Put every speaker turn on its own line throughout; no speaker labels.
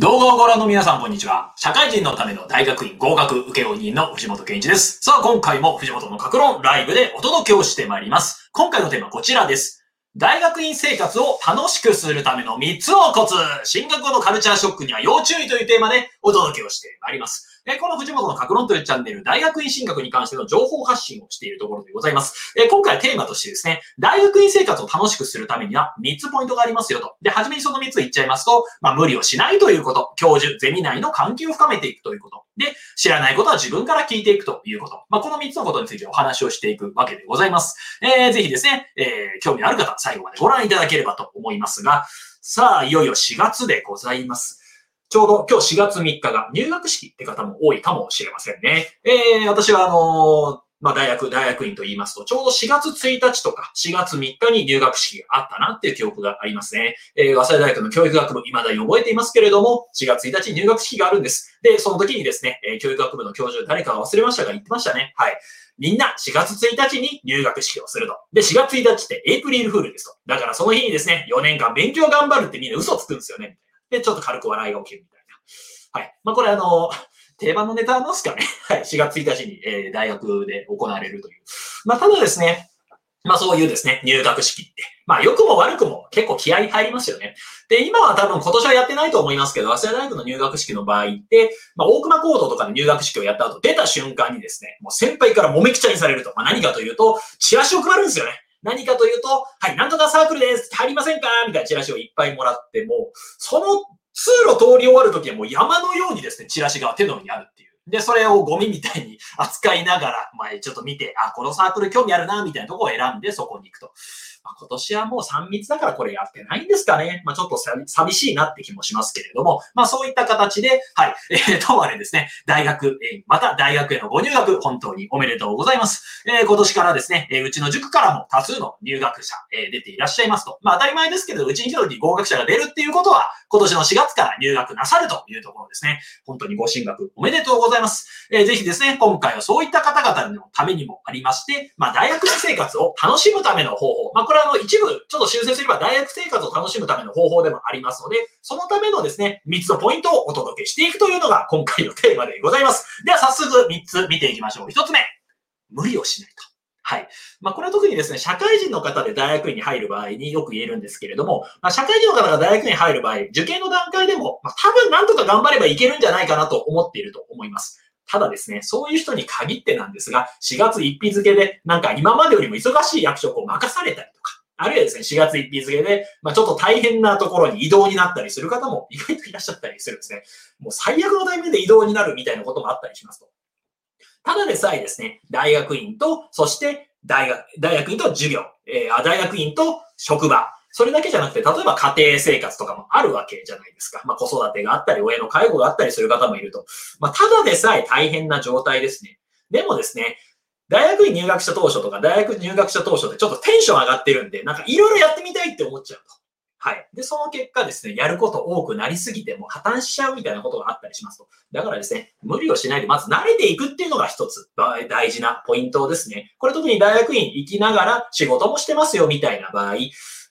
動画をご覧の皆さん、こんにちは。社会人のための大学院合格請負人の藤本健一です。さあ、今回も藤本の格論ライブでお届けをしてまいります。今回のテーマはこちらです。大学院生活を楽しくするための3つのコツ。進学後のカルチャーショックには要注意というテーマでお届けをしてまいります。えこの藤本の格論というチャンネル、大学院進学に関しての情報発信をしているところでございます。え今回テーマとしてですね、大学院生活を楽しくするためには3つポイントがありますよと。で、はじめにその3つ言っちゃいますと、まあ、無理をしないということ、教授、ゼミ内の関係を深めていくということ。で、知らないことは自分から聞いていくということ。まあ、この3つのことについてお話をしていくわけでございます。えー、ぜひですね、えー、興味のある方、最後までご覧いただければと思いますが、さあ、いよいよ4月でございます。ちょうど今日4月3日が入学式って方も多いかもしれませんね。えー、私はあのー、まあ、大学、大学院と言いますと、ちょうど4月1日とか4月3日に入学式があったなっていう記憶がありますね。えー、早稲田大学の教育学部、未だに覚えていますけれども、4月1日に入学式があるんです。で、その時にですね、え、教育学部の教授、誰か忘れましたが言ってましたね。はい。みんな4月1日に入学式をすると。で、4月1日ってエイプリルフールですと。だからその日にですね、4年間勉強頑張るってみんな嘘つくんですよね。で、ちょっと軽く笑いが起きるみたいな。はい。まあ、これあの、定番のネタなんすかね。はい。4月1日に、えー、大学で行われるという。まあ、ただですね、まあそういうですね、入学式って。まあ良くも悪くも結構気合入りますよね。で、今は多分今年はやってないと思いますけど、早稲田大学の入学式の場合って、まあ大熊講堂とかの入学式をやった後出た瞬間にですね、もう先輩からもめきちゃにされると。まあ何かというと、チラシを配るんですよね。何かというと、はい、なんとかサークルです入りませんか？みたいなチラシをいっぱいもらっても、その通路通り終わるときはもう山のようにですね、チラシが手の上にあるっていう。で、それをゴミみたいに扱いながら、まあ、ちょっと見て、あ、このサークル興味あるな、みたいなとこを選んでそこに行くと。まあ、今年はもう3密だからこれやってないんですかね。まあ、ちょっと寂しいなって気もしますけれども、まあ、そういった形で、はい、えー、とあれですね、大学、えー、また大学へのご入学、本当におめでとうございます。えー、今年からですね、えー、うちの塾からも多数の入学者、えー、出ていらっしゃいますと。まあ、当たり前ですけど、うちに一人に合格者が出るっていうことは、今年の4月から入学なさるというところですね。本当にご進学おめでとうございます。えー、ぜひですね、今回はそういった方々のためにもありまして、まあ、大学生活を楽しむための方法、まあ、これはあの一部、ちょっと修正すれば大学生活を楽しむための方法でもありますので、そのためのですね、3つのポイントをお届けしていくというのが今回のテーマでございます。では早速3つ見ていきましょう。1つ目、無理をしないと。はい。まあ、これは特にですね、社会人の方で大学院に入る場合によく言えるんですけれども、まあ、社会人の方が大学院に入る場合、受験の段階でも、まあ、多分なんとか頑張ればいけるんじゃないかなと思っていると思います。ただですね、そういう人に限ってなんですが、4月1日付で、なんか今までよりも忙しい役職を任されたりとか、あるいはですね、4月1日付で、まあ、ちょっと大変なところに移動になったりする方も意外といらっしゃったりするんですね。もう最悪のタイミングで移動になるみたいなこともあったりしますと。ただでさえですね、大学院と、そして大学、大学院と授業、えー、大学院と職場、それだけじゃなくて、例えば家庭生活とかもあるわけじゃないですか。まあ子育てがあったり、親の介護があったりする方もいると。まあただでさえ大変な状態ですね。でもですね、大学院入学した当初とか大学入学した当初でちょっとテンション上がってるんで、なんかいろいろやってみたいって思っちゃうと。はい。で、その結果ですね、やること多くなりすぎても破綻しちゃうみたいなことがあったりしますと。だからですね、無理をしないでまず慣れていくっていうのが一つ大事なポイントですね。これ特に大学院行きながら仕事もしてますよみたいな場合、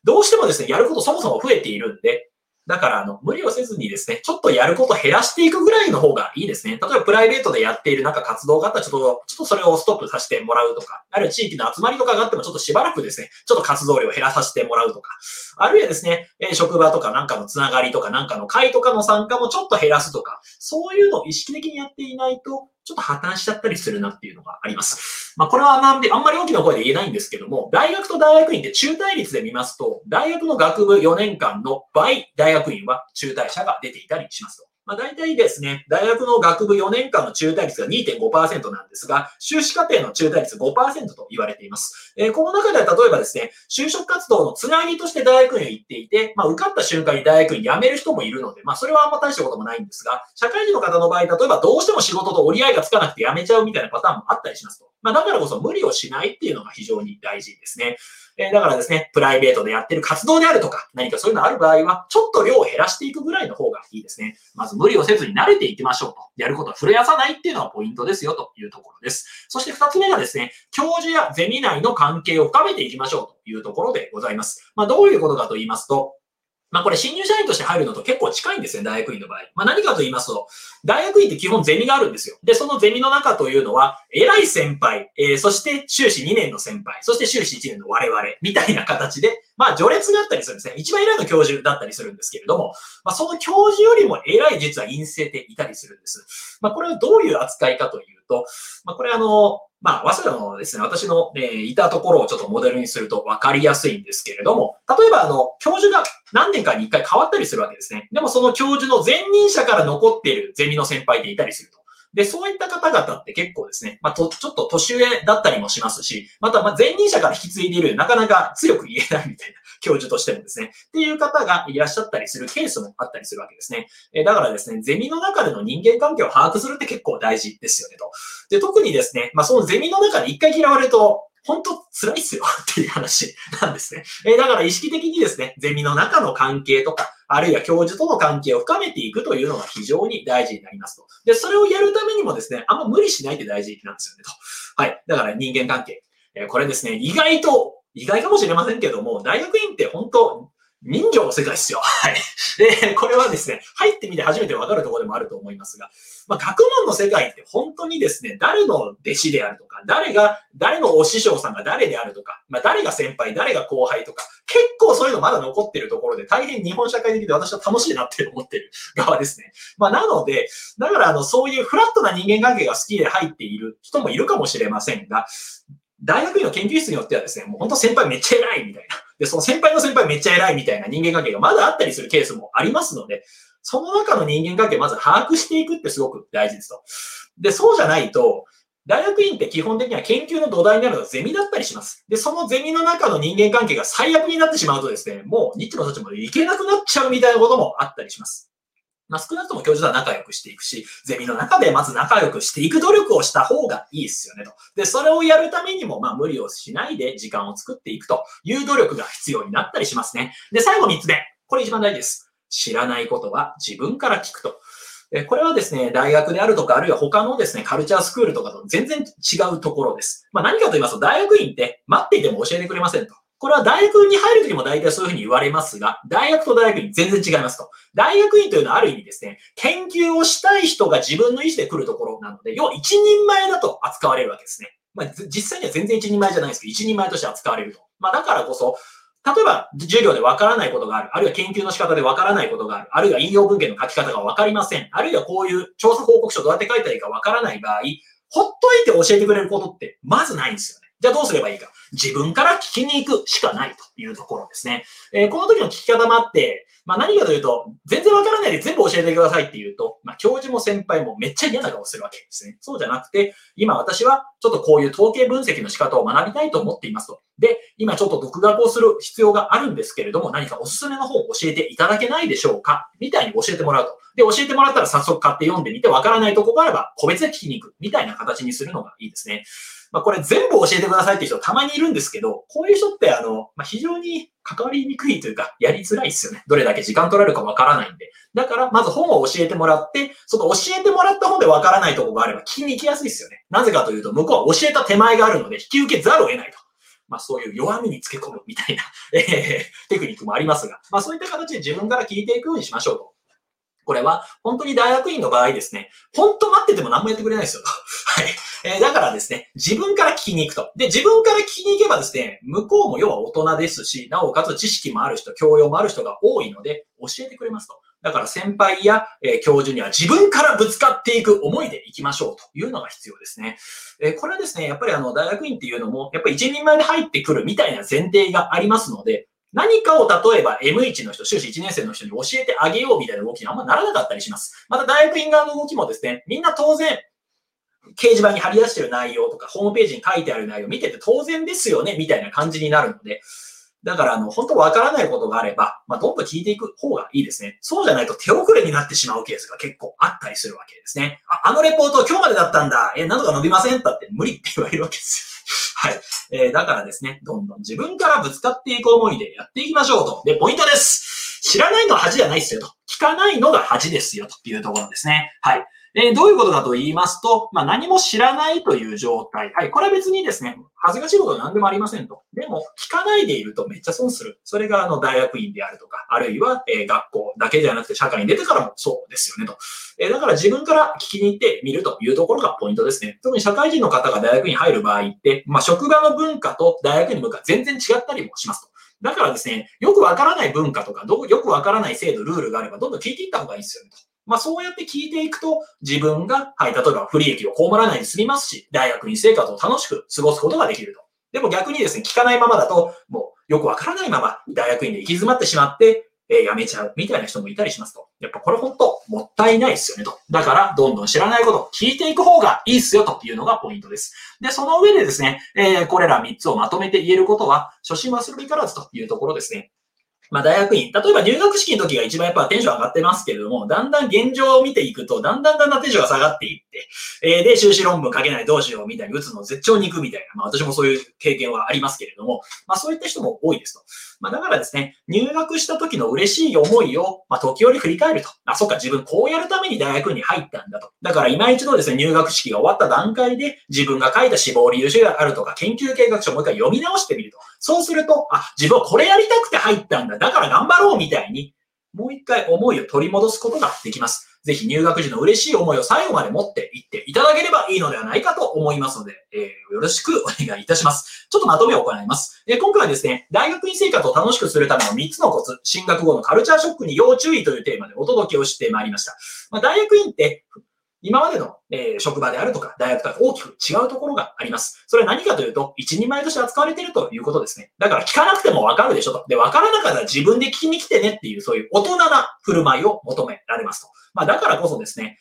どうしてもですね、やることそもそも増えているんで、だから、あの、無理をせずにですね、ちょっとやること減らしていくぐらいの方がいいですね。例えば、プライベートでやっているなんか活動があったら、ちょっと、ちょっとそれをストップさせてもらうとか、あるいは地域の集まりとかがあっても、ちょっとしばらくですね、ちょっと活動量を減らさせてもらうとか、あるいはですね、え職場とかなんかのつながりとかなんかの会とかの参加もちょっと減らすとか、そういうのを意識的にやっていないと、ちょっと破綻しちゃったりするなっていうのがあります。まあ、これはなんで、あんまり大きな声で言えないんですけども、大学と大学院って中退率で見ますと、大学の学部4年間の倍、大学院は中退者が出ていたりしますと。まあ、大体ですね、大学の学部4年間の中退率が2.5%なんですが、修士課程の中退率5%と言われています。えー、この中では例えばですね、就職活動のつなぎとして大学院を行っていて、まあ、受かった瞬間に大学院辞める人もいるので、まあ、それはあんま大したこともないんですが、社会人の方の場合、例えばどうしても仕事と折り合いがつかなくて辞めちゃうみたいなパターンもあったりしますと。まあ、だからこそ無理をしないっていうのが非常に大事ですね。えだからですね、プライベートでやってる活動であるとか、何かそういうのある場合は、ちょっと量を減らしていくぐらいの方がいいですね。まず無理をせずに慣れていきましょうと。やることは震やさないっていうのがポイントですよというところです。そして二つ目がですね、教授やゼミ内の関係を深めていきましょうというところでございます。まあ、どういうことかと言いますと、まあこれ新入社員として入るのと結構近いんですね、大学院の場合。まあ何かと言いますと、大学院って基本ゼミがあるんですよ。で、そのゼミの中というのは、偉い先輩、えー、そして修士2年の先輩、そして修士1年の我々、みたいな形で、まあ序列があったりするんですね。一番偉いの教授だったりするんですけれども、まあその教授よりも偉い実は陰性でいたりするんです。まあこれはどういう扱いかというと、まあこれあの、まあ、早稲田のですね、私の、えー、いたところをちょっとモデルにすると分かりやすいんですけれども、例えば、あの、教授が何年かに一回変わったりするわけですね。でも、その教授の前任者から残っているゼミの先輩でいたりすると。で、そういった方々って結構ですね、まあ、と、ちょっと年上だったりもしますし、また、ま、前任者から引き継いでいる、なかなか強く言えないみたいな教授としてもですね、っていう方がいらっしゃったりするケースもあったりするわけですね。えだからですね、ゼミの中での人間関係を把握するって結構大事ですよねと。で、特にですね、まあ、そのゼミの中で一回嫌われると、本当辛いっすよ っていう話なんですね。えだから意識的にですね、ゼミの中の関係とか、あるいは教授との関係を深めていくというのが非常に大事になりますと。で、それをやるためにもですね、あんま無理しないって大事なんですよねと。はい。だから人間関係。えこれですね、意外と意外かもしれませんけども、大学院って本当、人情の世界ですよ。はい。で、これはですね、入ってみて初めてわかるところでもあると思いますが、まあ、学問の世界って本当にですね、誰の弟子であるとか、誰が、誰のお師匠さんが誰であるとか、まあ、誰が先輩、誰が後輩とか、結構そういうのまだ残ってるところで、大変日本社会的で私は楽しいなって思ってる側ですね。まあ、なので、だからあの、そういうフラットな人間関係が好きで入っている人もいるかもしれませんが、大学院の研究室によってはですね、もう本当先輩めっちゃ偉いみたいな。で、その先輩の先輩めっちゃ偉いみたいな人間関係がまだあったりするケースもありますので、その中の人間関係をまず把握していくってすごく大事ですと。で、そうじゃないと、大学院って基本的には研究の土台になるのはゼミだったりします。で、そのゼミの中の人間関係が最悪になってしまうとですね、もうニッチの立場でいけなくなっちゃうみたいなこともあったりします。まあ、少なくとも教授とは仲良くしていくし、ゼミの中でまず仲良くしていく努力をした方がいいですよねと。で、それをやるためにも、まあ、無理をしないで時間を作っていくという努力が必要になったりしますね。で、最後3つ目。これ一番大事です。知らないことは自分から聞くと。これはですね、大学であるとか、あるいは他のですね、カルチャースクールとかと全然違うところです。まあ何かと言いますと、大学院って待っていても教えてくれませんと。これは大学に入るときも大体そういうふうに言われますが、大学と大学院全然違いますと。大学院というのはある意味ですね、研究をしたい人が自分の意思で来るところなので、要は一人前だと扱われるわけですね。まあ、実際には全然一人前じゃないですけど、一人前として扱われると。まあ、だからこそ、例えば、授業でわからないことがある。あるいは研究の仕方でわからないことがある。あるいは引用文献の書き方がわかりません。あるいはこういう調査報告書どうやって書いたらいいかわからない場合、ほっといて教えてくれることってまずないんですよ。じゃあどうすればいいか。自分から聞きに行くしかないというところですね。えー、この時の聞き方もあって、まあ何かというと、全然わからないで全部教えてくださいっていうと、まあ教授も先輩もめっちゃ嫌な顔するわけですね。そうじゃなくて、今私はちょっとこういう統計分析の仕方を学びたいと思っていますと。で、今ちょっと独学をする必要があるんですけれども、何かおすすめの本を教えていただけないでしょうか？みたいに教えてもらうと。で、教えてもらったら早速買って読んでみて、わからないとこがあれば個別で聞きに行く。みたいな形にするのがいいですね。まあ、これ全部教えてくださいっていう人たまにいるんですけど、こういう人ってあの、まあ、非常に関わりにくいというか、やりづらいですよね。どれだけ時間取られるかわからないんで。だから、まず本を教えてもらって、その教えてもらった本でわからないとこがあれば聞きに行きやすいですよね。なぜかというと、向こうは教えた手前があるので、引き受けざるを得ないと。まあそういう弱みにつけ込むみたいな、えー、テクニックもありますが、まあそういった形で自分から聞いていくようにしましょうと。これは、本当に大学院の場合ですね、本当待ってても何もやってくれないですよ。はい。えー、だからですね、自分から聞きに行くと。で、自分から聞きに行けばですね、向こうも要は大人ですし、なおかつ知識もある人、教養もある人が多いので、教えてくれますと。だから先輩や、え、教授には自分からぶつかっていく思いで行きましょうというのが必要ですね。え、これはですね、やっぱりあの、大学院っていうのも、やっぱり一人前で入ってくるみたいな前提がありますので、何かを例えば M1 の人、修士1年生の人に教えてあげようみたいな動きにあんまならなかったりします。また大学院側の動きもですね、みんな当然、掲示板に貼り出してる内容とか、ホームページに書いてある内容見てて当然ですよね、みたいな感じになるので、だから、あの、本当わからないことがあれば、まあ、どんどん聞いていく方がいいですね。そうじゃないと手遅れになってしまうケースが結構あったりするわけですね。あ、あのレポート今日までだったんだ。え、なんとか伸びません？だって無理って言われるわけですよ。はい。えー、だからですね、どんどん自分からぶつかっていく思いでやっていきましょうと。で、ポイントです。知らないのは恥じゃないですよと。聞かないのが恥ですよというところですね。はい。えー、どういうことかと言いますと、まあ、何も知らないという状態。はい。これは別にですね、恥ずかしいことは何でもありませんと。でも、聞かないでいるとめっちゃ損する。それが、あの、大学院であるとか、あるいは、えー、学校だけではなくて社会に出てからもそうですよねと。えー、だから自分から聞きに行ってみるというところがポイントですね。特に社会人の方が大学に入る場合って、まあ、職場の文化と大学院の文化全然違ったりもしますと。だからですね、よくわからない文化とか、どよくわからない制度、ルールがあれば、どんどん聞いていった方がいいですよねと。まあそうやって聞いていくと、自分が、はい、例えば不利益を被らないで済みますし、大学院生活を楽しく過ごすことができると。でも逆にですね、聞かないままだと、もうよくわからないまま大学院で行き詰まってしまって、えー、辞めちゃうみたいな人もいたりしますと。やっぱこれ本当もったいないですよねと。だから、どんどん知らないこと聞いていく方がいいっすよというのがポイントです。で、その上でですね、えー、これら3つをまとめて言えることは、初心忘れからずというところですね。まあ、大学院、例えば入学式の時が一番やっぱテンション上がってますけれども、だんだん現状を見ていくと、だんだんだんだんテンションが下がっていっ、えー、で、修士論文書けないどうしようみたいに打つの絶頂に行くみたいな、まあ私もそういう経験はありますけれども、まあそういった人も多いですと。まあだからですね、入学した時の嬉しい思いを、まあ時折振り返ると。あ、そっか、自分こうやるために大学に入ったんだと。だから今一度ですね、入学式が終わった段階で、自分が書いた志望理由書があるとか、研究計画書をもう一回読み直してみると。そうすると、あ、自分はこれやりたくて入ったんだ。だから頑張ろうみたいに、もう一回思いを取り戻すことができます。ぜひ入学時の嬉しい思いを最後まで持っていっていただければいいのではないかと思いますので、えー、よろしくお願いいたします。ちょっとまとめを行います。えー、今回はですね、大学院生活を楽しくするための3つのコツ、進学後のカルチャーショックに要注意というテーマでお届けをしてまいりました。まあ、大学院って今までの、えー、職場であるとか、大学とは大きく違うところがあります。それは何かというと、一人前として扱われているということですね。だから聞かなくてもわかるでしょと。で、わからなかったら自分で聞きに来てねっていう、そういう大人な振る舞いを求められますと。まあ、だからこそですね、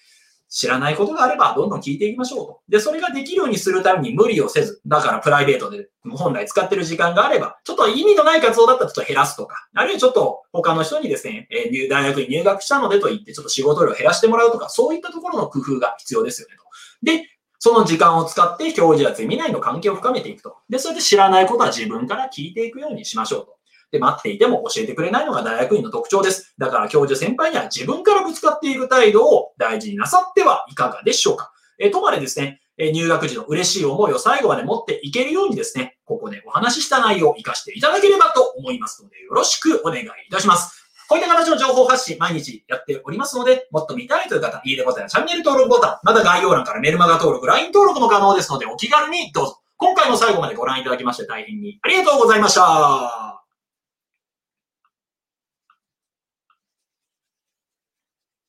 知らないことがあればどんどん聞いていきましょうと。で、それができるようにするために無理をせず、だからプライベートで本来使ってる時間があれば、ちょっと意味のない活動だったらちょっと減らすとか、あるいはちょっと他の人にですね、えー、大学に入学したのでと言ってちょっと仕事量を減らしてもらうとか、そういったところの工夫が必要ですよねと。で、その時間を使って教授やゼミ内の関係を深めていくと。で、それで知らないことは自分から聞いていくようにしましょうと。で、待っていても教えてくれないのが大学院の特徴です。だから教授先輩には自分からぶつかっていく態度を大事になさってはいかがでしょうか。え、とまでですね、え入学時の嬉しい思いを最後まで持っていけるようにですね、ここでお話しした内容を活かしていただければと思いますので、よろしくお願いいたします。こういった形の情報発信毎日やっておりますので、もっと見たいという方、いいねボタンやチャンネル登録ボタン、また概要欄からメルマガ登録、LINE 登録も可能ですので、お気軽にどうぞ。今回も最後までご覧いただきまして大変にありがとうございました。